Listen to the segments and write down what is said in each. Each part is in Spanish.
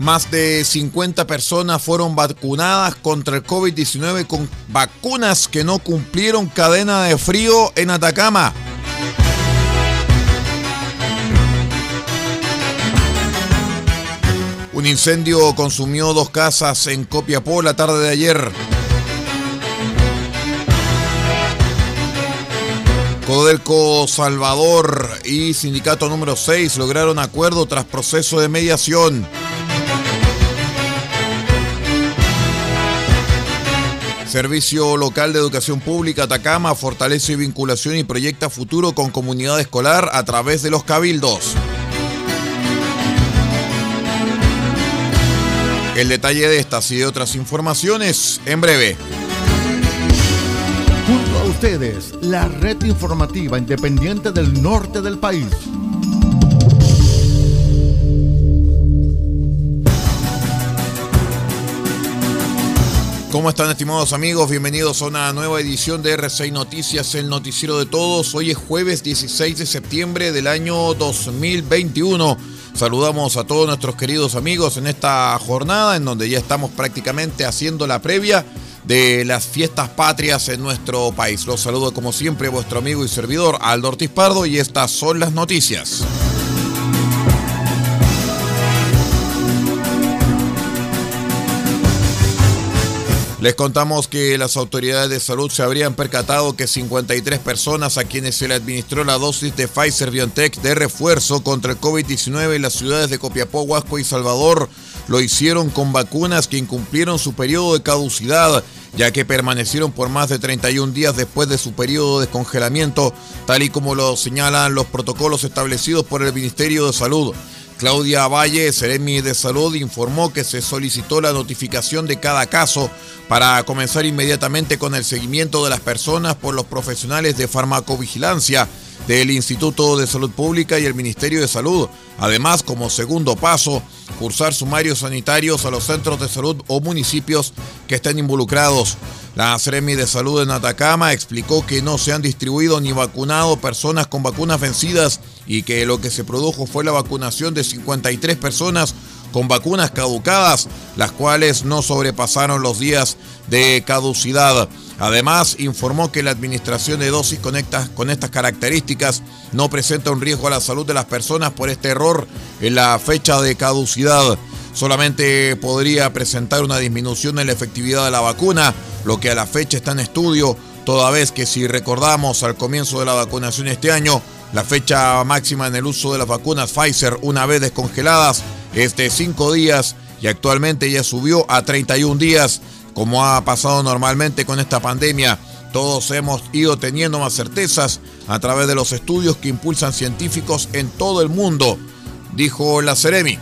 Más de 50 personas fueron vacunadas contra el COVID-19 con vacunas que no cumplieron cadena de frío en Atacama. Un incendio consumió dos casas en Copiapó la tarde de ayer. Codelco Salvador y Sindicato número 6 lograron acuerdo tras proceso de mediación. Servicio Local de Educación Pública Atacama fortalece vinculación y proyecta futuro con comunidad escolar a través de los cabildos. El detalle de estas y de otras informaciones en breve. Junto a ustedes, la red informativa independiente del norte del país. ¿Cómo están estimados amigos? Bienvenidos a una nueva edición de R6 Noticias, el noticiero de todos. Hoy es jueves 16 de septiembre del año 2021. Saludamos a todos nuestros queridos amigos en esta jornada en donde ya estamos prácticamente haciendo la previa de las fiestas patrias en nuestro país. Los saludo como siempre vuestro amigo y servidor Aldo Ortiz Pardo y estas son las noticias. Les contamos que las autoridades de salud se habrían percatado que 53 personas a quienes se le administró la dosis de Pfizer BioNTech de refuerzo contra el COVID-19 en las ciudades de Copiapó, Huasco y Salvador lo hicieron con vacunas que incumplieron su periodo de caducidad, ya que permanecieron por más de 31 días después de su periodo de descongelamiento, tal y como lo señalan los protocolos establecidos por el Ministerio de Salud. Claudia Valle, Seremi de Salud, informó que se solicitó la notificación de cada caso para comenzar inmediatamente con el seguimiento de las personas por los profesionales de farmacovigilancia del Instituto de Salud Pública y el Ministerio de Salud. Además, como segundo paso, cursar sumarios sanitarios a los centros de salud o municipios que estén involucrados. La Seremi de Salud en Atacama explicó que no se han distribuido ni vacunado personas con vacunas vencidas y que lo que se produjo fue la vacunación de 53 personas con vacunas caducadas, las cuales no sobrepasaron los días de caducidad. Además, informó que la administración de dosis con estas, características no presenta un riesgo a la salud de las personas por este error en la fecha de caducidad. Solamente podría presentar una disminución en la efectividad de la vacuna, lo que a la fecha está en estudio, toda vez que si recordamos al comienzo de la vacunación este año, la fecha máxima en el uso de las vacunas Pfizer una vez descongeladas es de 5 días y actualmente ya subió a 31 días, como ha pasado normalmente con esta pandemia. Todos hemos ido teniendo más certezas a través de los estudios que impulsan científicos en todo el mundo, dijo la Ceremi.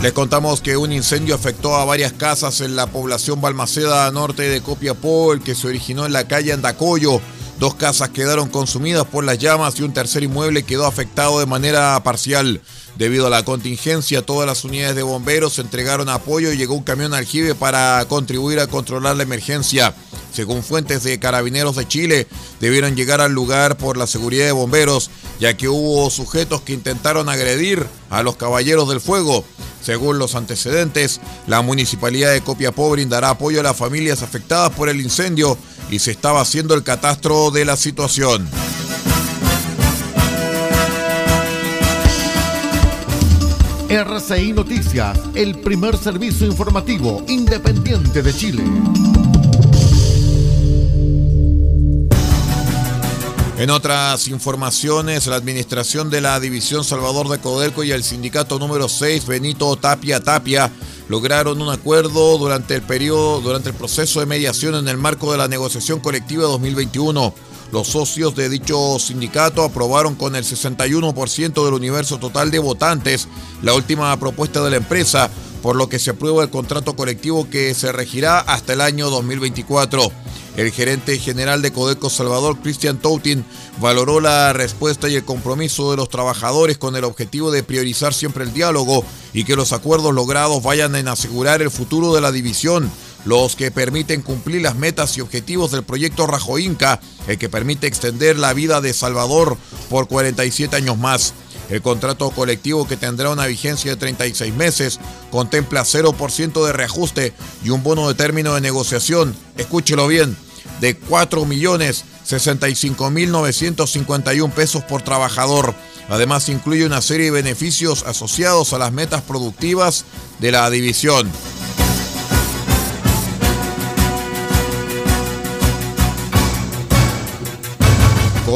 Les contamos que un incendio afectó a varias casas en la población Balmaceda Norte de Copiapó, el que se originó en la calle Andacoyo. Dos casas quedaron consumidas por las llamas y un tercer inmueble quedó afectado de manera parcial. Debido a la contingencia, todas las unidades de bomberos entregaron apoyo y llegó un camión aljibe para contribuir a controlar la emergencia. Según fuentes de carabineros de Chile, debieron llegar al lugar por la seguridad de bomberos, ya que hubo sujetos que intentaron agredir a los caballeros del fuego. Según los antecedentes, la municipalidad de Copiapó brindará apoyo a las familias afectadas por el incendio y se estaba haciendo el catastro de la situación. RCI Noticias, el primer servicio informativo independiente de Chile. En otras informaciones, la administración de la División Salvador de Codelco y el sindicato número 6, Benito Tapia Tapia, lograron un acuerdo durante el periodo, durante el proceso de mediación en el marco de la negociación colectiva 2021. Los socios de dicho sindicato aprobaron con el 61% del universo total de votantes la última propuesta de la empresa, por lo que se aprueba el contrato colectivo que se regirá hasta el año 2024. El gerente general de Codeco Salvador, Cristian Toutin, valoró la respuesta y el compromiso de los trabajadores con el objetivo de priorizar siempre el diálogo y que los acuerdos logrados vayan en asegurar el futuro de la división, los que permiten cumplir las metas y objetivos del proyecto Rajo Inca, el que permite extender la vida de Salvador por 47 años más. El contrato colectivo que tendrá una vigencia de 36 meses contempla 0% de reajuste y un bono de término de negociación, escúchelo bien, de 4.065.951 pesos por trabajador. Además incluye una serie de beneficios asociados a las metas productivas de la división.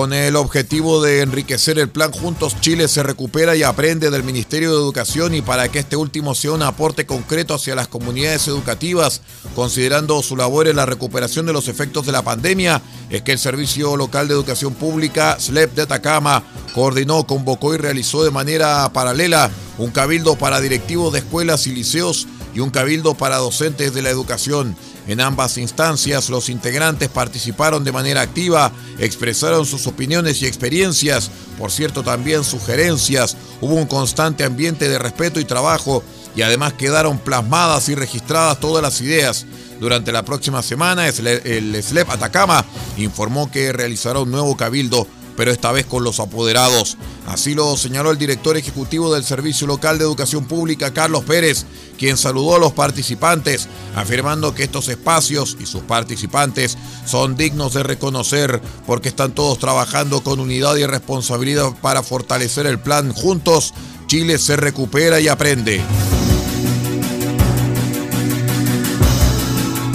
Con el objetivo de enriquecer el plan Juntos Chile se recupera y aprende del Ministerio de Educación y para que este último sea un aporte concreto hacia las comunidades educativas, considerando su labor en la recuperación de los efectos de la pandemia, es que el Servicio Local de Educación Pública, SLEP de Atacama, coordinó, convocó y realizó de manera paralela un cabildo para directivos de escuelas y liceos y un cabildo para docentes de la educación. En ambas instancias, los integrantes participaron de manera activa, expresaron sus opiniones y experiencias, por cierto también sugerencias, hubo un constante ambiente de respeto y trabajo y además quedaron plasmadas y registradas todas las ideas. Durante la próxima semana, el SLEP Atacama informó que realizará un nuevo cabildo pero esta vez con los apoderados. Así lo señaló el director ejecutivo del Servicio Local de Educación Pública, Carlos Pérez, quien saludó a los participantes, afirmando que estos espacios y sus participantes son dignos de reconocer porque están todos trabajando con unidad y responsabilidad para fortalecer el plan Juntos, Chile se recupera y aprende.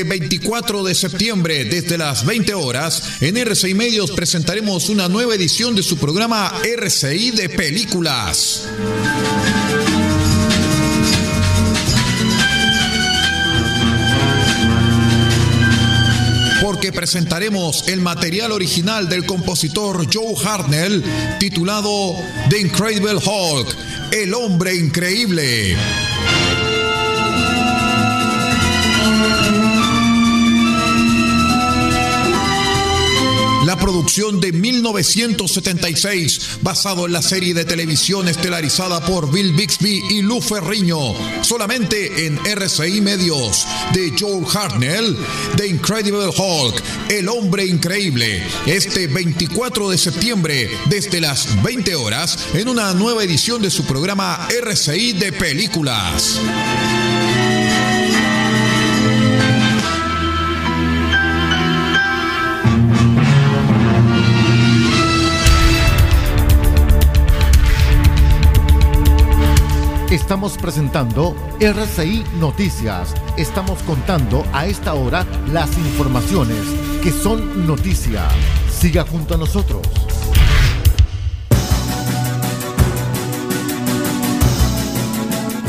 Este 24 de septiembre, desde las 20 horas, en RCI Medios presentaremos una nueva edición de su programa RCI de Películas. porque presentaremos el material original del compositor Joe Hartnell titulado The Incredible Hulk, el hombre increíble. Producción de 1976, basado en la serie de televisión estelarizada por Bill Bixby y Lou Ferriño, solamente en RCI Medios, de Joel Hartnell, The Incredible Hulk, El Hombre Increíble, este 24 de septiembre, desde las 20 horas, en una nueva edición de su programa RCI de Películas. Estamos presentando RCI Noticias. Estamos contando a esta hora las informaciones que son noticia. Siga junto a nosotros.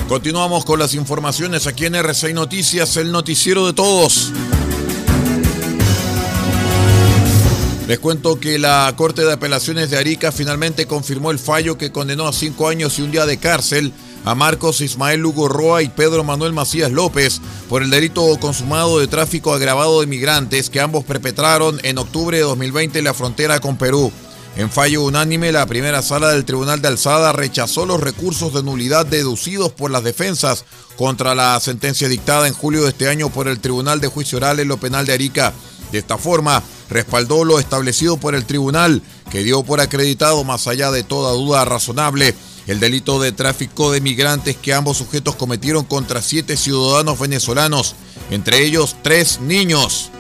Continuamos con las informaciones aquí en RCI Noticias, el noticiero de todos. Les cuento que la Corte de Apelaciones de Arica finalmente confirmó el fallo que condenó a cinco años y un día de cárcel a Marcos Ismael Lugo Roa y Pedro Manuel Macías López por el delito consumado de tráfico agravado de migrantes que ambos perpetraron en octubre de 2020 en la frontera con Perú. En fallo unánime, la primera sala del Tribunal de Alzada rechazó los recursos de nulidad deducidos por las defensas contra la sentencia dictada en julio de este año por el Tribunal de Juicio Oral en lo Penal de Arica. De esta forma, respaldó lo establecido por el tribunal, que dio por acreditado, más allá de toda duda razonable, el delito de tráfico de migrantes que ambos sujetos cometieron contra siete ciudadanos venezolanos, entre ellos tres niños.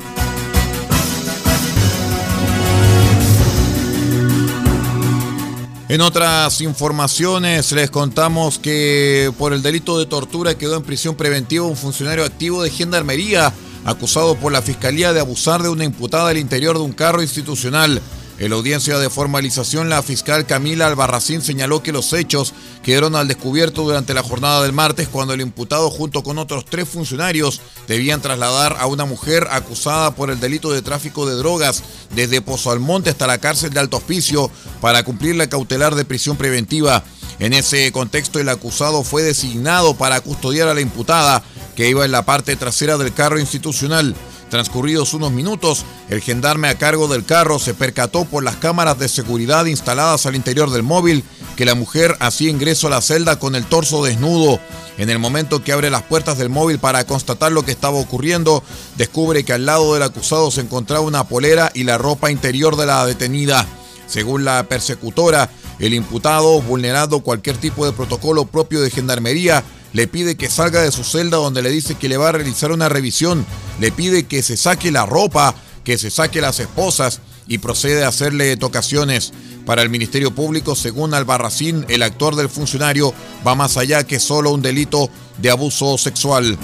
En otras informaciones les contamos que por el delito de tortura quedó en prisión preventiva un funcionario activo de Gendarmería acusado por la Fiscalía de abusar de una imputada al interior de un carro institucional. En la audiencia de formalización, la fiscal Camila Albarracín señaló que los hechos quedaron al descubierto durante la jornada del martes cuando el imputado junto con otros tres funcionarios debían trasladar a una mujer acusada por el delito de tráfico de drogas desde Pozo Almonte hasta la cárcel de Alto Hospicio para cumplir la cautelar de prisión preventiva. En ese contexto, el acusado fue designado para custodiar a la imputada que iba en la parte trasera del carro institucional. Transcurridos unos minutos, el gendarme a cargo del carro se percató por las cámaras de seguridad instaladas al interior del móvil que la mujer hacía ingreso a la celda con el torso desnudo. En el momento que abre las puertas del móvil para constatar lo que estaba ocurriendo, descubre que al lado del acusado se encontraba una polera y la ropa interior de la detenida. Según la persecutora, el imputado, vulnerando cualquier tipo de protocolo propio de gendarmería, le pide que salga de su celda donde le dice que le va a realizar una revisión, le pide que se saque la ropa, que se saque las esposas y procede a hacerle tocaciones. Para el Ministerio Público, según Albarracín, el actor del funcionario va más allá que solo un delito de abuso sexual.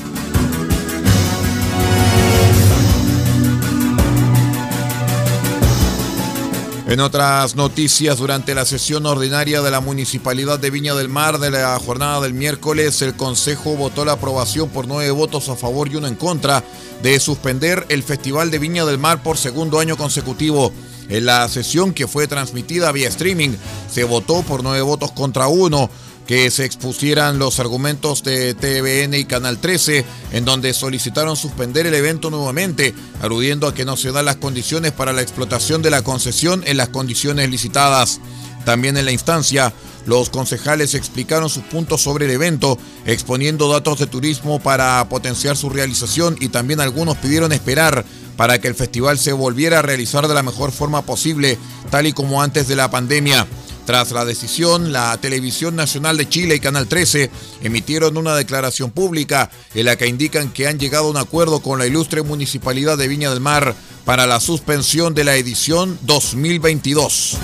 En otras noticias, durante la sesión ordinaria de la Municipalidad de Viña del Mar de la jornada del miércoles, el Consejo votó la aprobación por nueve votos a favor y uno en contra de suspender el Festival de Viña del Mar por segundo año consecutivo. En la sesión que fue transmitida vía streaming, se votó por nueve votos contra uno que se expusieran los argumentos de TVN y Canal 13, en donde solicitaron suspender el evento nuevamente, aludiendo a que no se dan las condiciones para la explotación de la concesión en las condiciones licitadas. También en la instancia, los concejales explicaron sus puntos sobre el evento, exponiendo datos de turismo para potenciar su realización y también algunos pidieron esperar para que el festival se volviera a realizar de la mejor forma posible, tal y como antes de la pandemia. Tras la decisión, la Televisión Nacional de Chile y Canal 13 emitieron una declaración pública en la que indican que han llegado a un acuerdo con la ilustre Municipalidad de Viña del Mar para la suspensión de la edición 2022.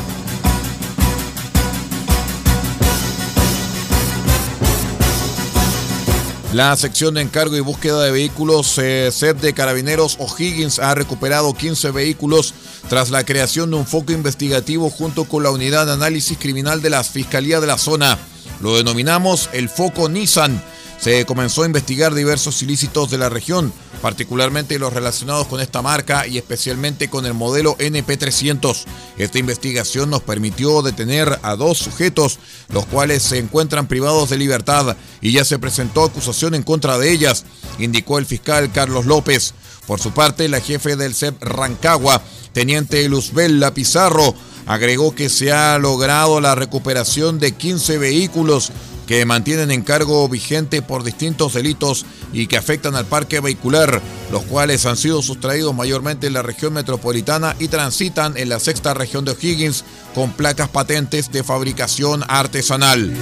La sección de encargo y búsqueda de vehículos eh, SED de Carabineros O'Higgins ha recuperado 15 vehículos tras la creación de un foco investigativo junto con la unidad de análisis criminal de la Fiscalía de la zona. Lo denominamos el foco Nissan se comenzó a investigar diversos ilícitos de la región, particularmente los relacionados con esta marca y especialmente con el modelo NP300. Esta investigación nos permitió detener a dos sujetos, los cuales se encuentran privados de libertad y ya se presentó acusación en contra de ellas, indicó el fiscal Carlos López. Por su parte, la jefe del CEP Rancagua, teniente Luzbel Pizarro, agregó que se ha logrado la recuperación de 15 vehículos que mantienen encargo vigente por distintos delitos y que afectan al parque vehicular, los cuales han sido sustraídos mayormente en la región metropolitana y transitan en la sexta región de O'Higgins con placas patentes de fabricación artesanal.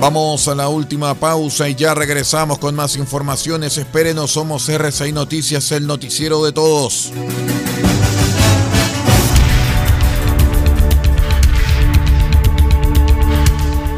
Vamos a la última pausa y ya regresamos con más informaciones. Espérenos, somos RCI Noticias, el noticiero de todos.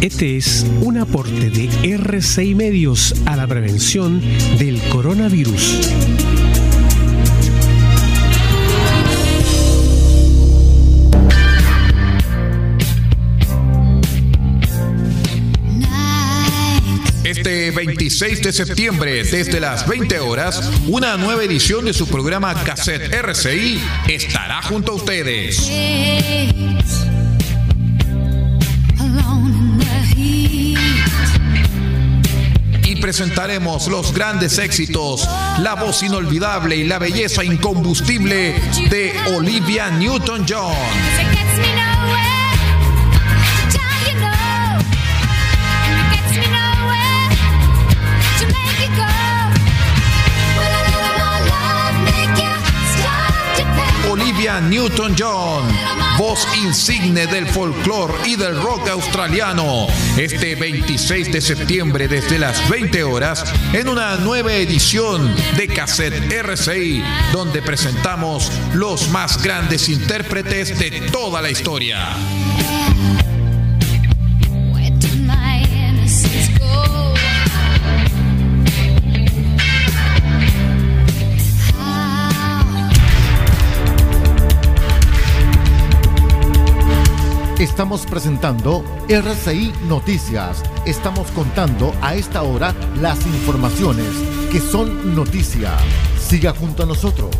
Este es un aporte de R6 Medios a la prevención del coronavirus. Este 26 de septiembre, desde las 20 horas, una nueva edición de su programa Cassette RCI estará junto a ustedes. Presentaremos los grandes éxitos, la voz inolvidable y la belleza incombustible de Olivia Newton-John. Olivia Newton-John voz insigne del folclore y del rock australiano, este 26 de septiembre desde las 20 horas en una nueva edición de Cassette RCI, donde presentamos los más grandes intérpretes de toda la historia. Estamos presentando RCI Noticias. Estamos contando a esta hora las informaciones que son noticia. Siga junto a nosotros.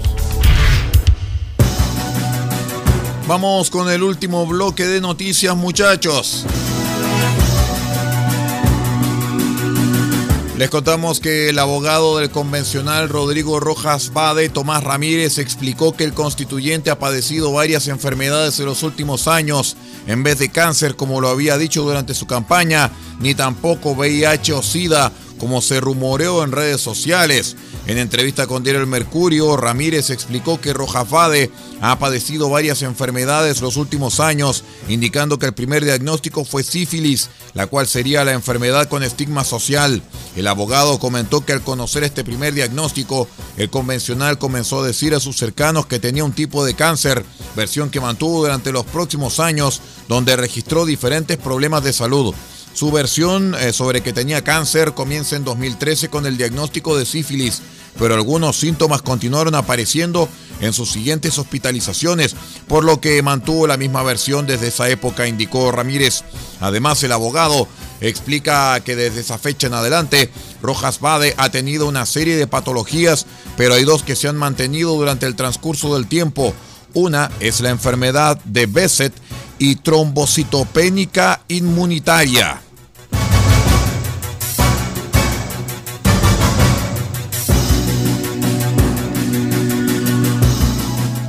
Vamos con el último bloque de noticias muchachos. Les contamos que el abogado del convencional Rodrigo Rojas Bade, Tomás Ramírez, explicó que el constituyente ha padecido varias enfermedades en los últimos años, en vez de cáncer como lo había dicho durante su campaña, ni tampoco VIH o SIDA como se rumoreó en redes sociales. En entrevista con Diario El Mercurio, Ramírez explicó que Rojas Bade ha padecido varias enfermedades los últimos años, indicando que el primer diagnóstico fue sífilis, la cual sería la enfermedad con estigma social. El abogado comentó que al conocer este primer diagnóstico, el convencional comenzó a decir a sus cercanos que tenía un tipo de cáncer, versión que mantuvo durante los próximos años, donde registró diferentes problemas de salud. Su versión eh, sobre que tenía cáncer comienza en 2013 con el diagnóstico de sífilis, pero algunos síntomas continuaron apareciendo en sus siguientes hospitalizaciones, por lo que mantuvo la misma versión desde esa época, indicó Ramírez. Además, el abogado explica que desde esa fecha en adelante, Rojas Bade ha tenido una serie de patologías, pero hay dos que se han mantenido durante el transcurso del tiempo. Una es la enfermedad de Besset y trombocitopénica inmunitaria.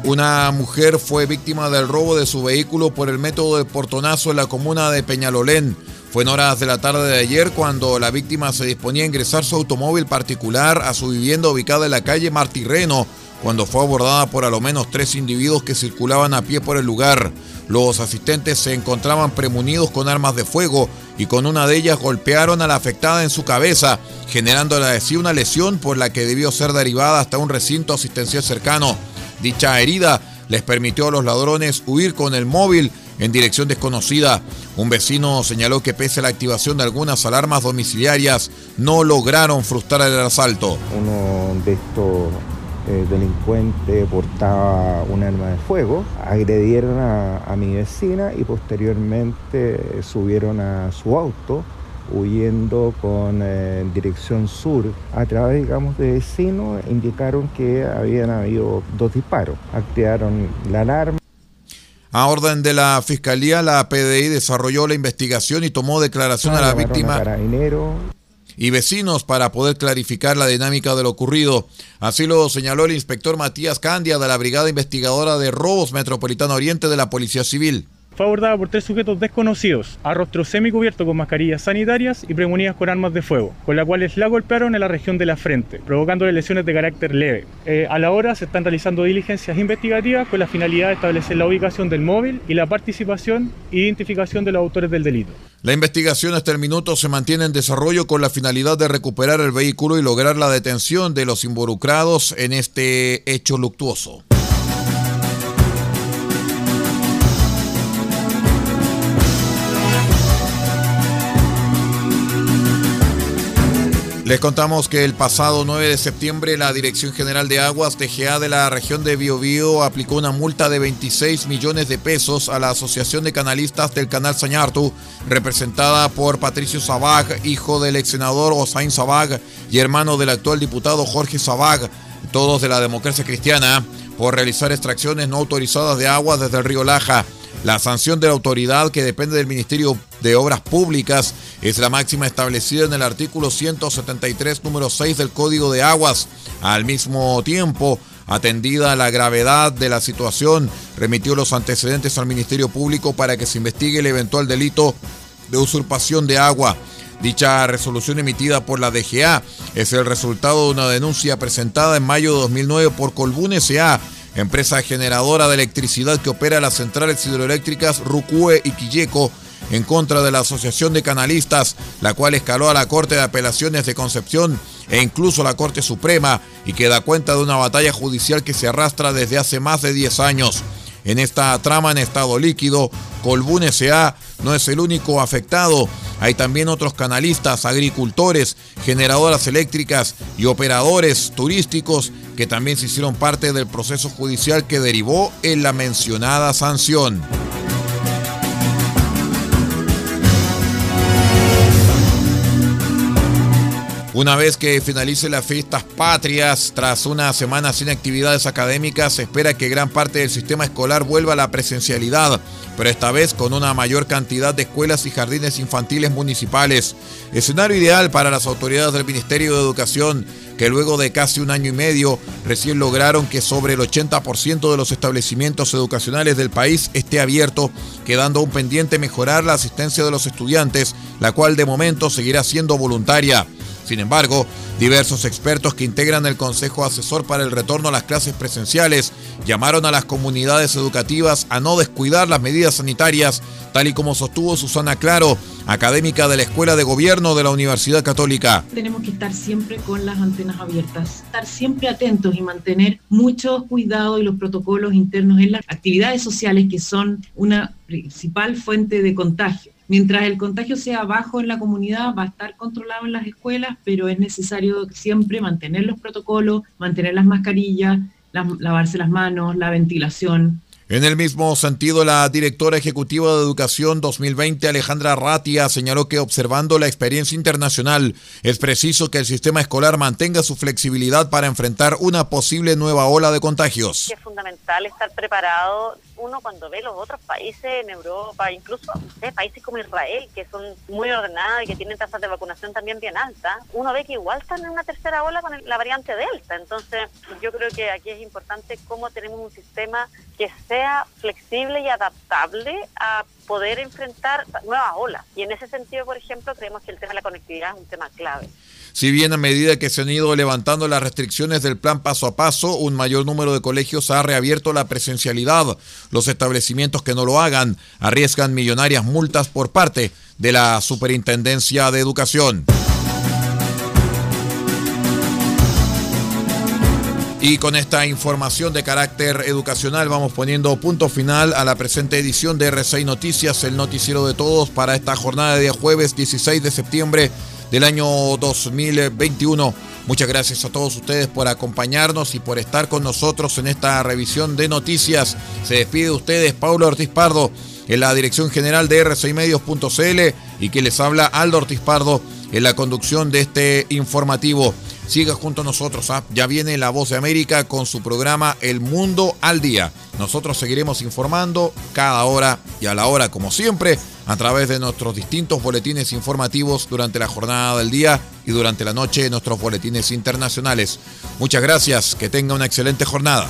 Una mujer fue víctima del robo de su vehículo por el método de portonazo en la comuna de Peñalolén. Fue en horas de la tarde de ayer cuando la víctima se disponía a ingresar su automóvil particular a su vivienda ubicada en la calle Martirreno, cuando fue abordada por a lo menos tres individuos que circulaban a pie por el lugar. Los asistentes se encontraban premunidos con armas de fuego y con una de ellas golpearon a la afectada en su cabeza, generándole así una lesión por la que debió ser derivada hasta un recinto asistencial cercano. Dicha herida les permitió a los ladrones huir con el móvil en dirección desconocida. Un vecino señaló que pese a la activación de algunas alarmas domiciliarias, no lograron frustrar el asalto. Uno de estos eh, delincuentes portaba un arma de fuego, agredieron a mi vecina y posteriormente subieron a su auto huyendo con eh, dirección sur. A través, digamos, de vecinos indicaron que habían habido dos disparos. Activaron la alarma. A orden de la Fiscalía, la PDI desarrolló la investigación y tomó declaración a la víctima y vecinos para poder clarificar la dinámica de lo ocurrido. Así lo señaló el inspector Matías Candia de la Brigada Investigadora de Robos Metropolitano Oriente de la Policía Civil fue abordada por tres sujetos desconocidos, a rostro semicubierto con mascarillas sanitarias y premunidas con armas de fuego, con las cuales la golpearon en la región de la frente, provocándole lesiones de carácter leve. Eh, a la hora se están realizando diligencias investigativas con la finalidad de establecer la ubicación del móvil y la participación e identificación de los autores del delito. La investigación hasta el minuto se mantiene en desarrollo con la finalidad de recuperar el vehículo y lograr la detención de los involucrados en este hecho luctuoso. Les contamos que el pasado 9 de septiembre la Dirección General de Aguas DGA de la región de Biobío aplicó una multa de 26 millones de pesos a la Asociación de Canalistas del Canal Sañartu, representada por Patricio Sabag, hijo del ex senador Osain Sabag y hermano del actual diputado Jorge Sabag, todos de la democracia cristiana, por realizar extracciones no autorizadas de agua desde el río Laja. La sanción de la autoridad que depende del Ministerio de Obras Públicas es la máxima establecida en el artículo 173, número 6 del Código de Aguas. Al mismo tiempo, atendida la gravedad de la situación, remitió los antecedentes al Ministerio Público para que se investigue el eventual delito de usurpación de agua. Dicha resolución emitida por la DGA es el resultado de una denuncia presentada en mayo de 2009 por Colbún S.A., empresa generadora de electricidad que opera las centrales hidroeléctricas Rucue y Quilleco, en contra de la Asociación de Canalistas, la cual escaló a la Corte de Apelaciones de Concepción e incluso a la Corte Suprema y que da cuenta de una batalla judicial que se arrastra desde hace más de 10 años. En esta trama en estado líquido, Colbún S.A. no es el único afectado. Hay también otros canalistas, agricultores, generadoras eléctricas y operadores turísticos que también se hicieron parte del proceso judicial que derivó en la mencionada sanción. Una vez que finalice las fiestas patrias, tras una semana sin actividades académicas, se espera que gran parte del sistema escolar vuelva a la presencialidad, pero esta vez con una mayor cantidad de escuelas y jardines infantiles municipales. Escenario ideal para las autoridades del Ministerio de Educación, que luego de casi un año y medio recién lograron que sobre el 80% de los establecimientos educacionales del país esté abierto, quedando un pendiente mejorar la asistencia de los estudiantes, la cual de momento seguirá siendo voluntaria. Sin embargo, diversos expertos que integran el Consejo Asesor para el Retorno a las Clases Presenciales llamaron a las comunidades educativas a no descuidar las medidas sanitarias, tal y como sostuvo Susana Claro, académica de la Escuela de Gobierno de la Universidad Católica. Tenemos que estar siempre con las antenas abiertas, estar siempre atentos y mantener mucho cuidado y los protocolos internos en las actividades sociales que son una principal fuente de contagio. Mientras el contagio sea bajo en la comunidad, va a estar controlado en las escuelas, pero es necesario siempre mantener los protocolos, mantener las mascarillas, lavarse las manos, la ventilación, en el mismo sentido, la directora ejecutiva de Educación 2020, Alejandra Ratia, señaló que observando la experiencia internacional, es preciso que el sistema escolar mantenga su flexibilidad para enfrentar una posible nueva ola de contagios. Es fundamental estar preparado uno cuando ve los otros países en Europa, incluso países como Israel, que son muy ordenados y que tienen tasas de vacunación también bien altas, uno ve que igual están en una tercera ola con la variante Delta. Entonces, yo creo que aquí es importante cómo tenemos un sistema que sea flexible y adaptable a poder enfrentar nuevas olas. Y en ese sentido, por ejemplo, creemos que el tema de la conectividad es un tema clave. Si bien a medida que se han ido levantando las restricciones del plan paso a paso, un mayor número de colegios ha reabierto la presencialidad. Los establecimientos que no lo hagan arriesgan millonarias multas por parte de la Superintendencia de Educación. Y con esta información de carácter educacional vamos poniendo punto final a la presente edición de R6 Noticias, el noticiero de todos para esta jornada de jueves 16 de septiembre del año 2021. Muchas gracias a todos ustedes por acompañarnos y por estar con nosotros en esta revisión de noticias. Se despide de ustedes Paulo Ortiz Pardo en la dirección general de rcimedios.cl y que les habla Aldo Ortiz Pardo en la conducción de este informativo. Siga junto a nosotros, ¿ah? ya viene La Voz de América con su programa El Mundo al Día. Nosotros seguiremos informando cada hora y a la hora, como siempre, a través de nuestros distintos boletines informativos durante la jornada del día y durante la noche nuestros boletines internacionales. Muchas gracias, que tenga una excelente jornada.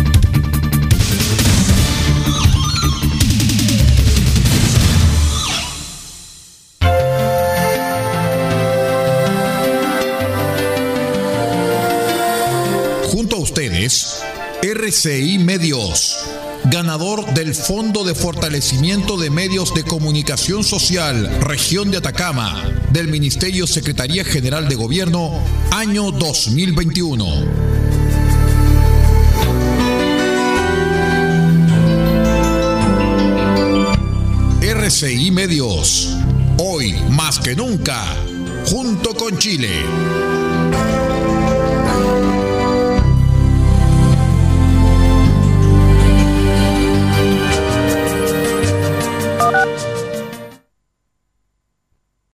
RCI Medios, ganador del Fondo de Fortalecimiento de Medios de Comunicación Social, Región de Atacama, del Ministerio Secretaría General de Gobierno, año 2021. RCI Medios, hoy más que nunca, junto con Chile.